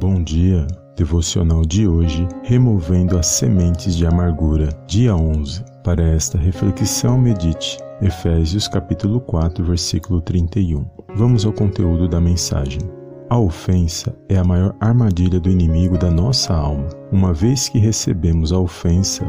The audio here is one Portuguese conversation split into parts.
Bom dia. Devocional de hoje: Removendo as sementes de amargura, dia 11. Para esta reflexão, medite Efésios capítulo 4, versículo 31. Vamos ao conteúdo da mensagem. A ofensa é a maior armadilha do inimigo da nossa alma. Uma vez que recebemos a ofensa,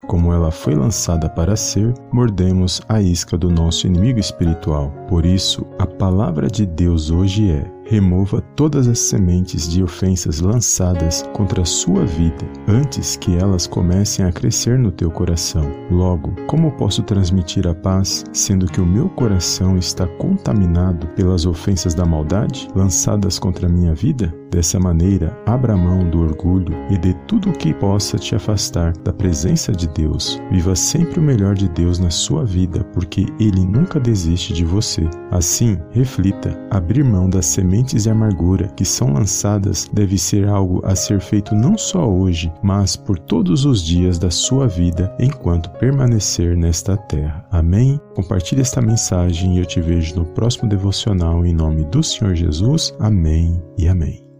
Como ela foi lançada para ser, mordemos a isca do nosso inimigo espiritual. Por isso, a palavra de Deus hoje é: remova todas as sementes de ofensas lançadas contra a sua vida antes que elas comecem a crescer no teu coração. Logo, como posso transmitir a paz sendo que o meu coração está contaminado pelas ofensas da maldade lançadas contra a minha vida? Dessa maneira, abra mão do orgulho e de tudo o que possa te afastar da presença de Deus. Viva sempre o melhor de Deus na sua vida, porque Ele nunca desiste de você. Assim, reflita: abrir mão das sementes de amargura que são lançadas deve ser algo a ser feito não só hoje, mas por todos os dias da sua vida enquanto permanecer nesta terra. Amém? Compartilhe esta mensagem e eu te vejo no próximo devocional em nome do Senhor Jesus. Amém e amém.